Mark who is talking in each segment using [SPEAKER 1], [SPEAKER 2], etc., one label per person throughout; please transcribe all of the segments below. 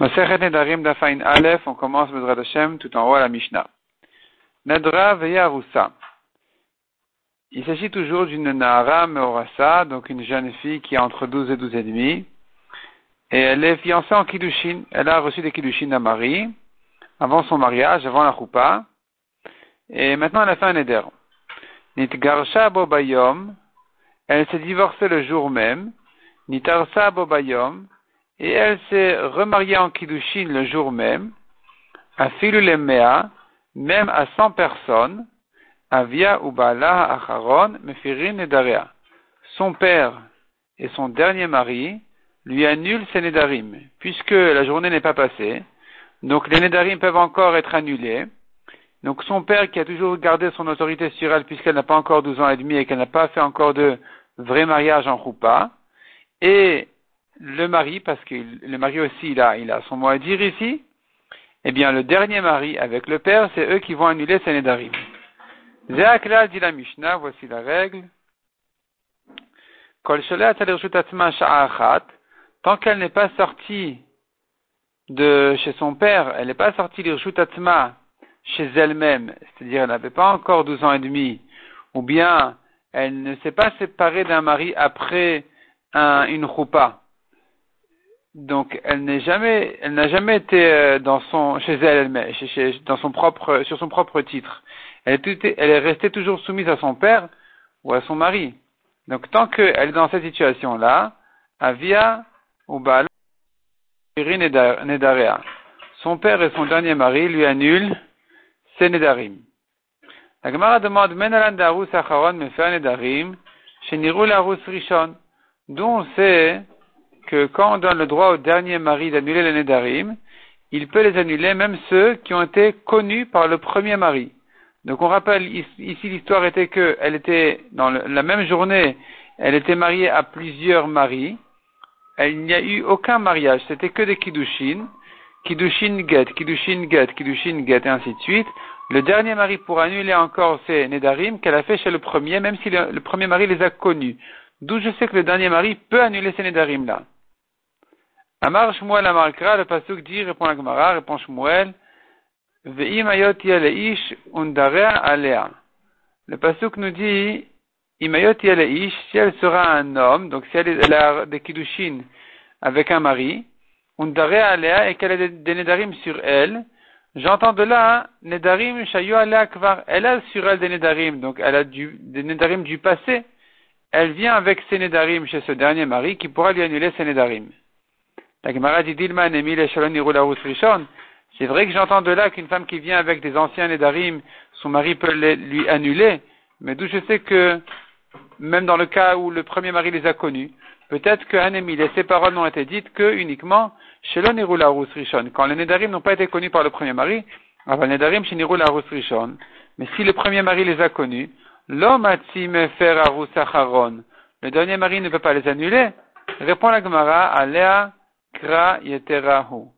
[SPEAKER 1] Aleph, on commence Bezrat Hashem tout en haut à la Mishnah. Nedra Veyarusa. Il s'agit toujours d'une Nahara Meorasa, donc une jeune fille qui a entre 12 et 12 et demi. Et elle est fiancée en Kiddushin. Elle a reçu des Kiddushin d'un mari, avant son mariage, avant la Choupa. Et maintenant elle a fait un Neder. Nitgarsha Bobayom. Elle s'est divorcée le jour même. Nitarsa Bobayom et elle s'est remariée en Kiddushin le jour même, à Filulemea, même à 100 personnes, Avia Ubala Acharon Mefirin Nedarea. Son père et son dernier mari lui annulent ses Nedarim, puisque la journée n'est pas passée. Donc les Nedarim peuvent encore être annulés. Donc son père qui a toujours gardé son autorité sur elle puisqu'elle n'a pas encore 12 ans et demi et qu'elle n'a pas fait encore de vrai mariage en Roupa, et le mari, parce que le mari aussi, il a, il a son mot à dire ici, eh bien, le dernier mari avec le père, c'est eux qui vont annuler ses nedarim. Zéakla dit la Mishnah, voici la règle. Tant qu'elle n'est pas sortie de chez son père, elle n'est pas sortie l'Irshutatma chez elle-même, c'est-à-dire elle n'avait pas encore 12 ans et demi, ou bien elle ne s'est pas séparée d'un mari après un, une choupa, donc elle n'est jamais, elle n'a jamais été euh, dans son, chez elle, elle chez, dans son propre, sur son propre titre. Elle est, restée toujours soumise à son père ou à son mari. Donc tant qu'elle est dans cette situation-là, Avia ou Baal. Son père et son dernier mari lui annulent ses Nedarim. La Gemara demande Menalan Darus Acharon Mefer Nedarim, Sheniru Larus Rishon. On sait que quand on donne le droit au dernier mari d'annuler les Nédarim, il peut les annuler même ceux qui ont été connus par le premier mari. Donc on rappelle, ici l'histoire était qu'elle était, dans la même journée, elle était mariée à plusieurs maris. Il n'y a eu aucun mariage, c'était que des kiddushin, kiddushin get, kiddushin get, kiddushin get, et ainsi de suite. Le dernier mari pour annuler encore ces Nédarim qu'elle a fait chez le premier, même si le, premier mari les a connus. D'où je sais que le dernier mari peut annuler ces Nédarim là. Amar Shmuel Amarkra, le pasuk dit, répond la Gemara, répond Shmuel, Ve'imayot ish undarea alea. Le pasuk nous dit, Imayot ish, si elle sera un homme, donc si elle, a des kiddushin avec un mari, undarea alea, et qu'elle a des, des nedarim sur elle, j'entends de là, nedarim shayu alea kvar, elle a sur elle des nedarim, donc elle a du, des nedarim du passé, elle vient avec ses nedarim chez ce dernier mari qui pourra lui annuler ses nedarim. La Gemara dit Dilman C'est vrai que j'entends de là qu'une femme qui vient avec des anciens Nedarim, son mari peut les, lui annuler, mais d'où je sais que, même dans le cas où le premier mari les a connus, peut-être que et ses paroles n'ont été dites que uniquement chez Rishon. Quand les Nedarim n'ont pas été connus par le premier mari, avant Nedarim chez Rishon. Mais si le premier mari les a connus, l'homme a faire Le dernier mari ne peut pas les annuler. Répond la Gemara, Alea Kra Yeterahu.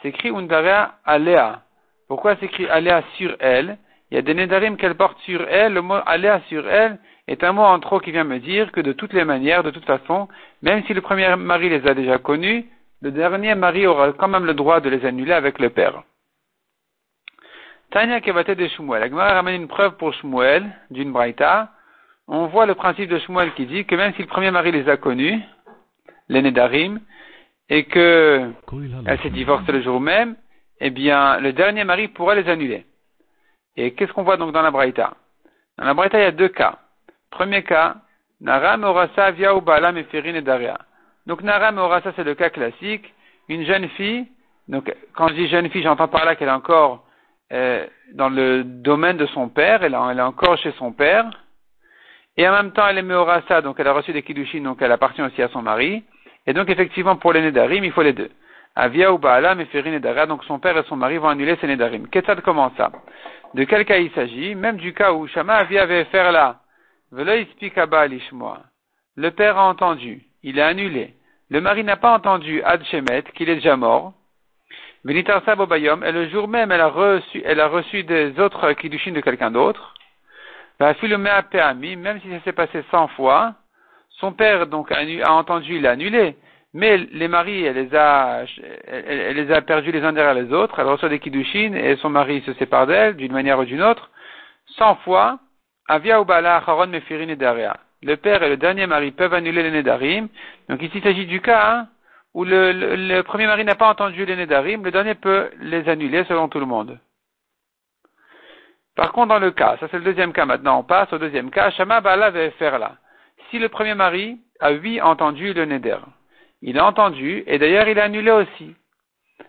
[SPEAKER 1] C'est écrit Undarea Alea. Pourquoi c'est écrit Alea sur elle? Il y a des Nedarim qu'elle porte sur elle. Le mot Alea sur elle est un mot en trop qui vient me dire que de toutes les manières, de toute façon, même si le premier mari les a déjà connus, le dernier mari aura quand même le droit de les annuler avec le père. Tanya Kevate de Shmuel. Agmar ramène une preuve pour Shmuel d'une braïta. On voit le principe de Shmuel qui dit que même si le premier mari les a connus, les Nedarim, et que elle s'est divorcée le jour même, eh bien, le dernier mari pourrait les annuler. Et qu'est-ce qu'on voit donc dans la Braïta? Dans la Braïta, il y a deux cas. Premier cas, Nara Morasa via Ubala Meferin et Daria. Donc Nara Morasa, c'est le cas classique. Une jeune fille, donc quand je dis jeune fille, j'entends par là qu'elle est encore euh, dans le domaine de son père, elle, elle est encore chez son père. Et en même temps, elle est Meorasa, donc elle a reçu des Kiddushin, donc elle appartient aussi à son mari. Et donc, effectivement, pour les Nedarim, il faut les deux. Avia ou Baala, Meferi Nedara, donc son père et son mari vont annuler ces Nedarim. Qu'est-ce comment ça De quel cas il s'agit? Même du cas où Shama Avia avait fait là. Le père a entendu, il a annulé. Le mari n'a pas entendu Ad Shemet, qu'il est déjà mort. Benitarsa Bobayom, et le jour même, elle a reçu, elle a reçu des autres kiddushin de quelqu'un d'autre. Même si ça s'est passé cent fois, son père donc a, entendu, il a annulé. mais les maris, elle les a, elle, les perdus les uns derrière les autres, elle reçoit des kiddushin et son mari se sépare d'elle d'une manière ou d'une autre, cent fois, avia ubala acharon mefirin et Le père et le dernier mari peuvent annuler les nedarim. Donc ici, il s'agit du cas hein, où le, premier mari n'a pas entendu les nedarim, le dernier peut les annuler selon tout le monde. Par contre, dans le cas, ça c'est le deuxième cas maintenant, on passe au deuxième cas, Shama Bala faire là. Si le premier mari a oui entendu le neder, il a entendu, et d'ailleurs il a annulé aussi.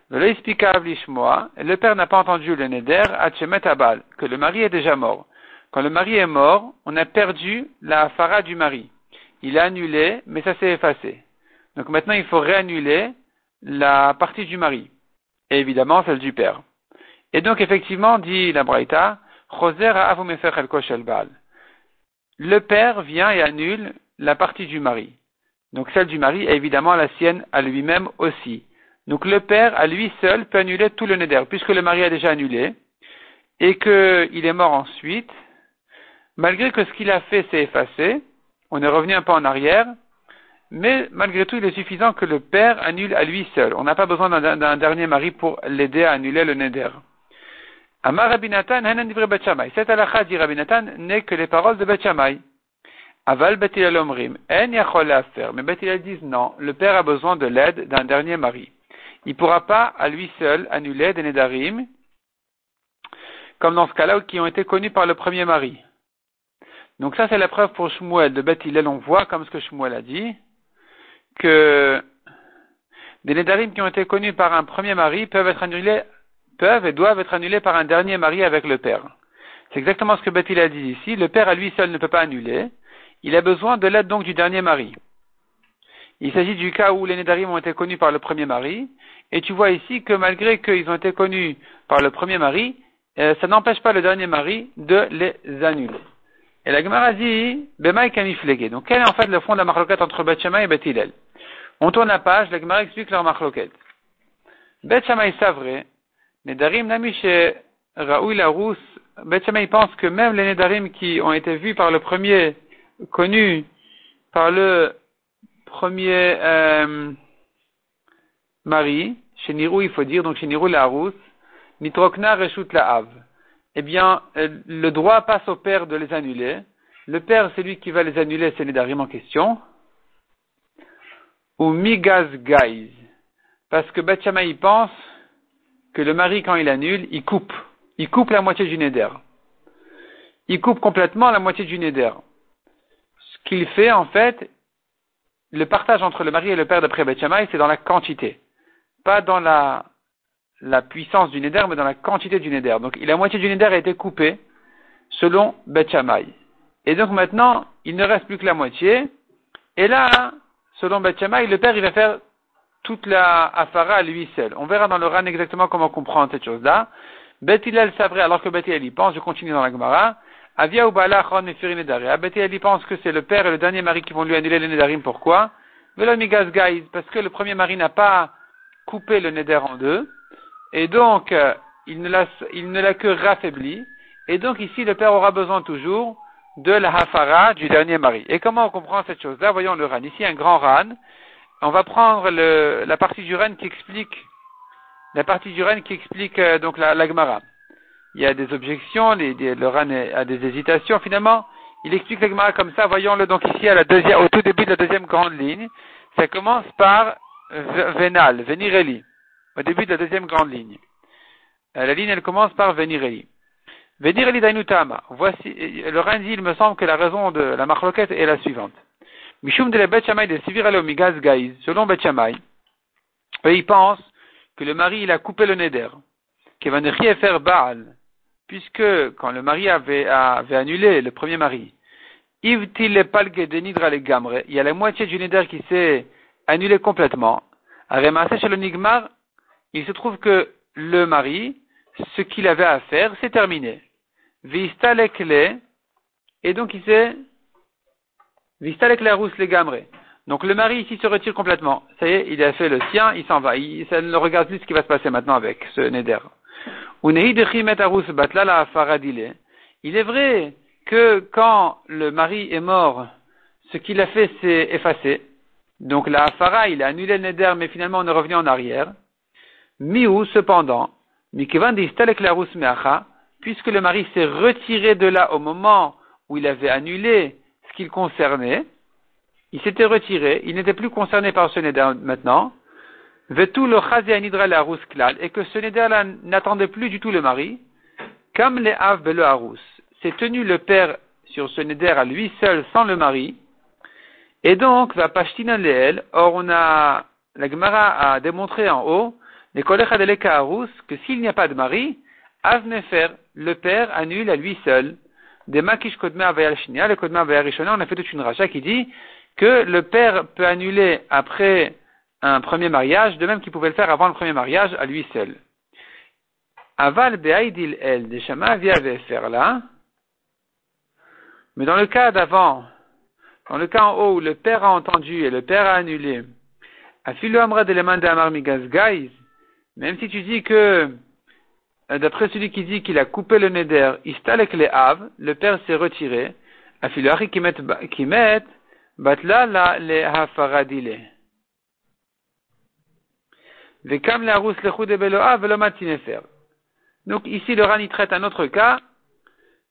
[SPEAKER 1] Le père n'a pas entendu le neder, que le mari est déjà mort. Quand le mari est mort, on a perdu la fara du mari. Il a annulé, mais ça s'est effacé. Donc maintenant, il faut réannuler la partie du mari. Et évidemment, celle du père. Et donc, effectivement, dit la Braïta, le père vient et annule la partie du mari. Donc celle du mari est évidemment la sienne à lui-même aussi. Donc le père à lui seul peut annuler tout le neder, puisque le mari a déjà annulé, et qu'il est mort ensuite, malgré que ce qu'il a fait s'est effacé, on est revenu un peu en arrière, mais malgré tout il est suffisant que le père annule à lui seul. On n'a pas besoin d'un dernier mari pour l'aider à annuler le neder. Amar Rabinatan, Cette halakha Rabinatan n'est que les paroles de Bet Aval Betilal Omrim, En Yachol faire. Mais Betilal disent non, le père a besoin de l'aide d'un dernier mari. Il ne pourra pas à lui seul annuler des Nedarim, comme dans ce cas-là qui ont été connus par le premier mari. Donc ça c'est la preuve pour Shmuel de Betilal, on voit comme ce que Shmuel a dit, que des Nedarim qui ont été connus par un premier mari peuvent être annulés, peuvent et doivent être annulés par un dernier mari avec le père. C'est exactement ce que Bethil a dit ici. Le père à lui seul ne peut pas annuler. Il a besoin de l'aide donc du dernier mari. Il s'agit du cas où les Nédarim ont été connus par le premier mari, et tu vois ici que malgré qu'ils ont été connus par le premier mari, euh, ça n'empêche pas le dernier mari de les annuler. Et la Gemara dit, Bemaï kamiflégué. Donc quel est en fait le fond de la marloquette entre Beth et Beth On tourne la page, la Gemara explique leur marloquette. Beth Shammai vrai, Nédarim namiche Raoui Larousse, Beth pense que même les Nédarim qui ont été vus par le premier connu par le premier euh, mari, chez Nirou il faut dire, donc chez Nirou la rousse, Nitrokna Reshut la Hav. Eh bien, euh, le droit passe au père de les annuler. Le père, c'est lui qui va les annuler, c'est les darim en question. Ou Migaz Gaiz. Parce que Bachama, il pense que le mari, quand il annule, il coupe. Il coupe la moitié du neder. Il coupe complètement la moitié du neder qu'il fait, en fait, le partage entre le mari et le père d'après Beth c'est dans la quantité. Pas dans la, puissance du Neder, mais dans la quantité du Neder. Donc, la moitié du Neder a été coupée selon Beth Et donc maintenant, il ne reste plus que la moitié. Et là, selon Beth le père, il va faire toute la afara à lui seul. On verra dans le RAN exactement comment comprendre cette chose-là. Beth Hillel savrait, alors que Beth y pense, je continue dans la Gemara, Avia ou Bala Mefirin Nedarim. elle pense que c'est le père et le dernier mari qui vont lui annuler les Nedarim. Pourquoi? Gaiz, parce que le premier mari n'a pas coupé le Neder en deux, et donc euh, il ne l'a que raffaibli, et donc ici le père aura besoin toujours de la hafara du dernier mari. Et comment on comprend cette chose-là? Voyons le ran. Ici un grand ran. On va prendre le, la partie du ran qui explique la partie du ran qui explique euh, donc la, la Gemara il y a des objections, les, le RAN a des hésitations. Finalement, il explique l'Agmara comme ça. Voyons-le donc ici à la deuxième, au tout début de la deuxième grande ligne. Ça commence par Venal, Venireli, au début de la deuxième grande ligne. Euh, la ligne, elle commence par Venireli. Venireli Dainutama. Voici, le RAN dit, il me semble que la raison de la marloquette est la suivante. Mishum de la Bet de Sivirale Migaz Gaiz, selon Bet il pense que le mari, il a coupé le neder. Kevanechie faire Baal puisque quand le mari avait, avait annulé le premier mari, il y a la moitié du neder qui s'est annulé complètement. chez le Nigmar, il se trouve que le mari, ce qu'il avait à faire, c'est terminé. et donc il s'est, les Donc le mari ici se retire complètement. Ça y est, il a fait le sien, il s'en va. Il, ne regarde plus ce qui va se passer maintenant avec ce neder. Il est vrai que quand le mari est mort, ce qu'il a fait s'est effacé. Donc la Hafara, il a annulé le Neder, mais finalement on est revenu en arrière. Miou, cependant, puisque le mari s'est retiré de là au moment où il avait annulé ce qu'il concernait, il s'était retiré, il n'était plus concerné par ce neder maintenant, le et que ce neder-là n'attendait plus du tout le mari, comme les av le. C'est tenu le père sur ce neder à lui seul, sans le mari, et donc, va pashtina leel, or on a, la Gemara a démontré en haut, les que s'il n'y a pas de mari, Avnefer, le père annule à lui seul. Des makish kodma le kodma on a fait toute une racha qui dit que le père peut annuler après un premier mariage, de même qu'il pouvait le faire avant le premier mariage à lui seul. Aval be'aidil el, des shama via faire là. Mais dans le cas d'avant, dans le cas en haut où le père a entendu et le père a annulé, Afilu amra de amar même si tu dis que, d'après celui qui dit qu'il a coupé le neder, istalek le av, le père s'est retiré, qui met, batla la le hafaradile. Vekam la le de beloa. Donc ici le Rani traite un autre cas,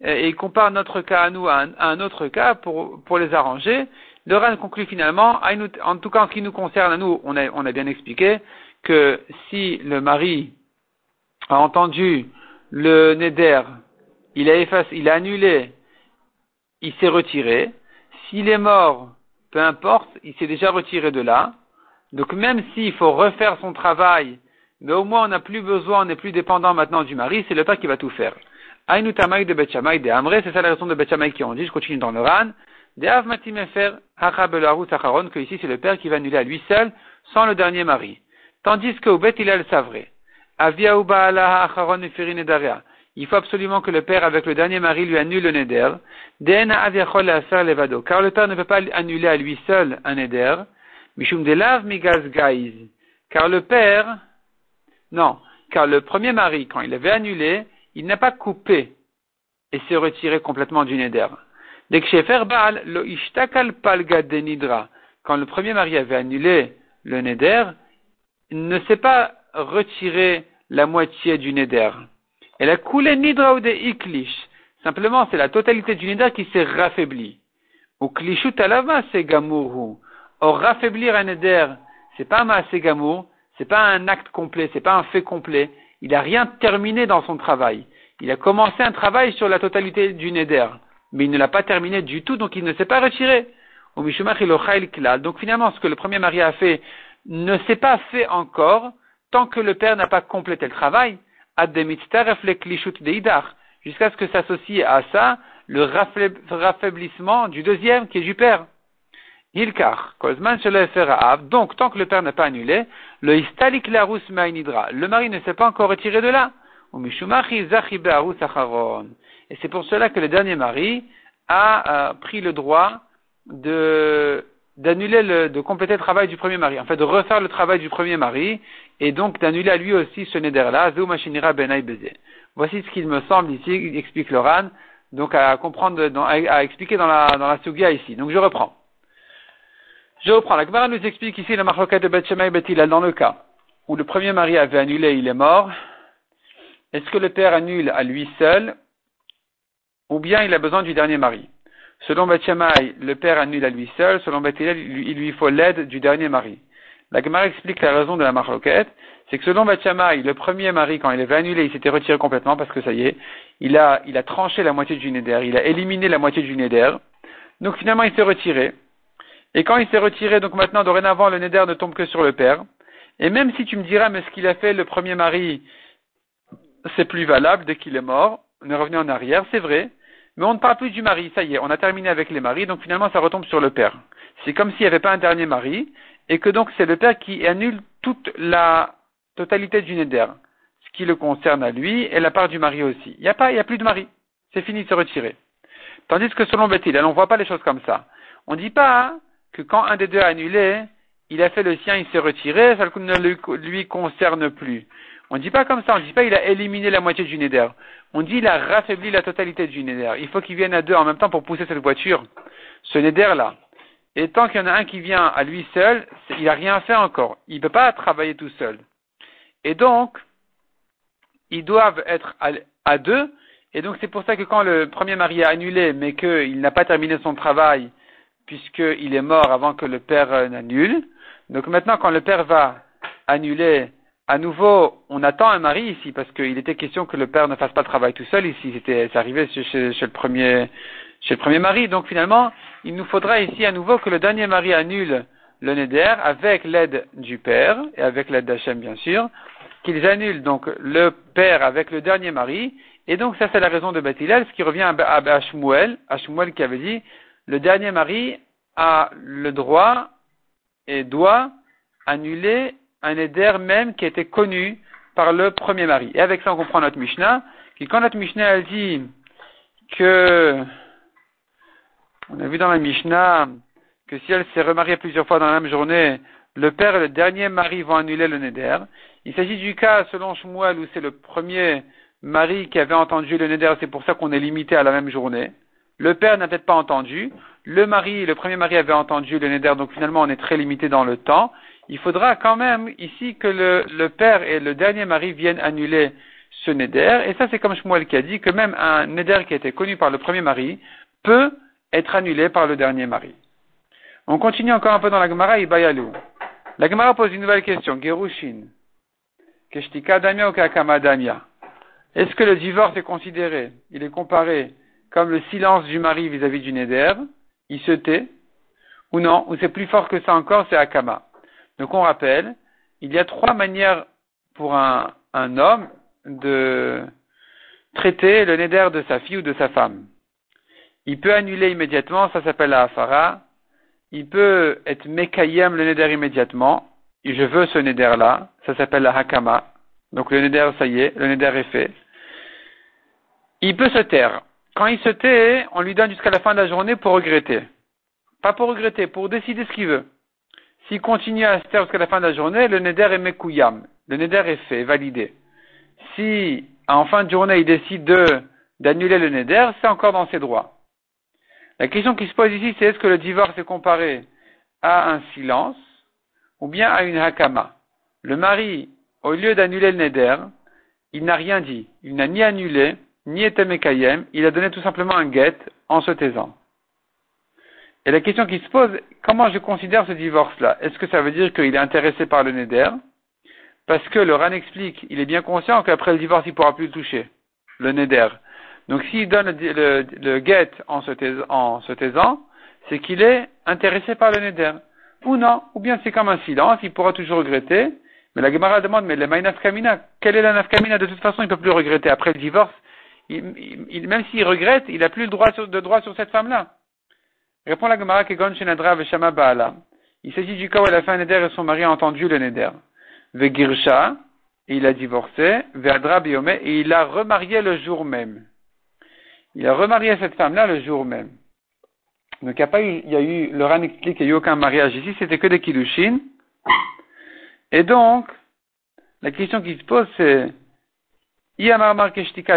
[SPEAKER 1] et il compare notre cas à nous à un, autre cas pour, pour les arranger. Le Ran conclut finalement, en tout cas en qui nous concerne à nous, on a, on a bien expliqué que si le mari a entendu le Neder, il a effacé, il a annulé, il s'est retiré. S'il est mort, peu importe, il s'est déjà retiré de là. Donc même s'il faut refaire son travail, mais au moins on n'a plus besoin, on n'est plus dépendant maintenant du mari, c'est le père qui va tout faire. Aïnou Tamaï de Betchamay de Amré, c'est ça la raison de Betchamay qui ont dit, je continue dans le Ran. De Av Matimefer, Sacharon, que ici c'est le père qui va annuler à lui seul, sans le dernier mari. Tandis qu'au Bet il le savrait. Il faut absolument que le père avec le dernier mari lui annule le neder. Car le père ne peut pas annuler à lui seul un neder. Car le père, non, car le premier mari, quand il avait annulé, il n'a pas coupé et s'est retiré complètement du neder. Denidra. Quand le premier mari avait annulé le neder, il ne s'est pas retiré la moitié du neder. Elle a coulé nidra de iklish. Simplement, c'est la totalité du neder qui s'est raffaiblie. Ou klishut alava c'est gamourhu. Or, raffaiblir un neder, c'est pas un gamour, c'est pas un acte complet, c'est pas un fait complet. Il n'a rien terminé dans son travail. Il a commencé un travail sur la totalité du Neder, mais il ne l'a pas terminé du tout, donc il ne s'est pas retiré. Donc finalement, ce que le premier mari a fait ne s'est pas fait encore tant que le père n'a pas complété le travail. Jusqu'à ce que s'associe à ça le raffaiblissement du deuxième qui est du père. Donc tant que le père n'a pas annulé, le istalik larus le mari ne s'est pas encore retiré de là. Et c'est pour cela que le dernier mari a euh, pris le droit de d'annuler le, de compléter le travail du premier mari, en fait de refaire le travail du premier mari, et donc d'annuler à lui aussi ce neder-là, Voici ce qu'il me semble ici, explique Loran, donc à comprendre, à, expliquer dans la, dans la sugia ici. Donc je reprends. Je reprends. La Gemara nous explique ici la marloquet de Beth Shemay dans le cas où le premier mari avait annulé, il est mort. Est-ce que le père annule à lui seul ou bien il a besoin du dernier mari? Selon Beth le père annule à lui seul. Selon Beth il lui faut l'aide du dernier mari. La Gemara explique la raison de la marloquette. C'est que selon Beth le premier mari, quand il avait annulé, il s'était retiré complètement parce que ça y est, il a, il a tranché la moitié du neder, il a éliminé la moitié du neder. Donc finalement, il s'est retiré. Et quand il s'est retiré, donc maintenant, dorénavant, le neder ne tombe que sur le père. Et même si tu me diras, mais ce qu'il a fait le premier mari, c'est plus valable dès qu'il est mort, on est revenu en arrière, c'est vrai, mais on ne parle plus du mari, ça y est, on a terminé avec les maris, donc finalement ça retombe sur le père. C'est comme s'il n'y avait pas un dernier mari, et que donc c'est le père qui annule toute la totalité du neder, ce qui le concerne à lui, et la part du mari aussi. Il n'y a plus de mari. C'est fini de se retirer. Tandis que selon Bethil, on ne voit pas les choses comme ça. On ne dit pas, que quand un des deux a annulé, il a fait le sien, il s'est retiré, ça ne lui concerne plus. On ne dit pas comme ça, on ne dit pas il a éliminé la moitié du Neder. On dit il a raffaibli la totalité du Neder. Il faut qu'il vienne à deux en même temps pour pousser cette voiture. Ce Neder-là, Et tant qu'il y en a un qui vient à lui seul, il n'a rien fait encore. Il ne peut pas travailler tout seul. Et donc, ils doivent être à, deux. Et donc, c'est pour ça que quand le premier mari a annulé, mais qu'il n'a pas terminé son travail, puisqu'il est mort avant que le père euh, n'annule, donc maintenant, quand le père va annuler, à nouveau, on attend un mari ici, parce qu'il était question que le père ne fasse pas le travail tout seul ici. C'était, c'est arrivé chez, le premier, chez le premier mari. Donc finalement, il nous faudra ici à nouveau que le dernier mari annule le neder avec l'aide du père et avec l'aide d'Hachem bien sûr, qu'ils annulent donc le père avec le dernier mari. Et donc ça c'est la raison de Bethilel, ce qui revient à, à, Shmuel, qui avait dit le dernier mari a le droit et doit annuler un éder même qui était connu par le premier mari. Et avec ça, on comprend notre Mishnah, qui quand notre Mishnah elle dit que, on a vu dans la Mishnah que si elle s'est remariée plusieurs fois dans la même journée, le père et le dernier mari vont annuler le neder. Il s'agit du cas, selon Shmuel, où c'est le premier mari qui avait entendu le neder, c'est pour ça qu'on est limité à la même journée. Le père n'a peut-être pas entendu. Le mari, le premier mari avait entendu le neder, donc finalement on est très limité dans le temps. Il faudra quand même ici que le, père et le dernier mari viennent annuler ce neder. Et ça c'est comme Shmuel qui a dit que même un neder qui a été connu par le premier mari peut être annulé par le dernier mari. On continue encore un peu dans la Gemara Ibayalou. La Gemara pose une nouvelle question. Gerushin. Keshtika damia ou kakama damia? Est-ce que le divorce est considéré, il est comparé comme le silence du mari vis-à-vis du Neder, il se tait, ou non, ou c'est plus fort que ça encore, c'est Akama. Donc on rappelle, il y a trois manières pour un, homme de traiter le Neder de sa fille ou de sa femme. Il peut annuler immédiatement, ça s'appelle la Afara. Il peut être Mekayem le Neder immédiatement. Je veux ce Neder là, ça s'appelle la Hakama. Donc le Neder, ça y est, le Neder est fait. Il peut se taire. Quand il se tait, on lui donne jusqu'à la fin de la journée pour regretter. Pas pour regretter, pour décider ce qu'il veut. S'il continue à se taire jusqu'à la fin de la journée, le neder est mekouyam. Le neder est fait, validé. Si, en fin de journée, il décide d'annuler le neder, c'est encore dans ses droits. La question qui se pose ici, c'est est-ce que le divorce est comparé à un silence ou bien à une hakama? Le mari, au lieu d'annuler le neder, il n'a rien dit. Il n'a ni annulé, ni était Mekayem, il a donné tout simplement un guet en se taisant. Et la question qui se pose, comment je considère ce divorce-là? Est-ce que ça veut dire qu'il est intéressé par le Neder? Parce que le RAN explique, il est bien conscient qu'après le divorce, il ne pourra plus le toucher, le Neder. Donc s'il donne le, le, en se, taisant, c'est qu'il est intéressé par le Neder. Ou non, ou bien c'est comme un silence, il pourra toujours regretter, mais la Gemara demande, mais le Kamina, quelle est la nafkamina? De toute façon, il ne peut plus regretter. Après le divorce, même s'il regrette, il n'a plus le droit de droit sur cette femme-là. Répond la Gemara Kegon Shenadra Veshama Baala. Il s'agit du cas où elle a fait un neder et son mari a entendu le neder. Vegirsha, et il a divorcé, Veadra Biome, et il a remarié le jour même. Il a remarié cette femme-là le jour même. Donc il y a pas eu, il y a eu, le RAN explique qu'il n'y a eu aucun mariage ici, c'était que des kiddushin. Et donc, la question qui se pose c'est, Iyamar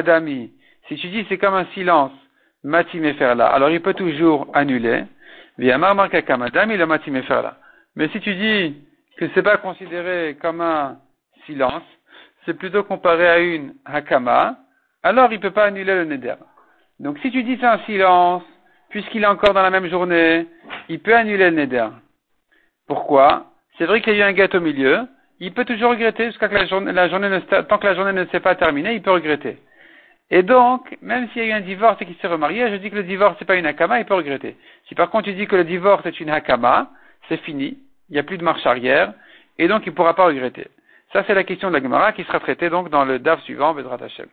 [SPEAKER 1] Dami, si tu dis c'est comme un silence, matim là, alors il peut toujours annuler. Madame, il a. Mais si tu dis que c'est pas considéré comme un silence, c'est plutôt comparé à une hakama, alors il peut pas annuler le neder. Donc si tu dis c'est un silence, puisqu'il est encore dans la même journée, il peut annuler le neder. Pourquoi? C'est vrai qu'il y a eu un gâteau au milieu, il peut toujours regretter jusqu'à la journée, tant que la journée ne s'est pas terminée, il peut regretter. Et donc, même s'il y a eu un divorce et qu'il s'est remarié, je dis que le divorce n'est pas une hakama, il peut regretter. Si par contre tu dis que le divorce est une hakama, c'est fini, il n'y a plus de marche arrière, et donc il ne pourra pas regretter. Ça, c'est la question de la Gemara qui sera traitée donc dans le DAF suivant, Vedrat Hashem.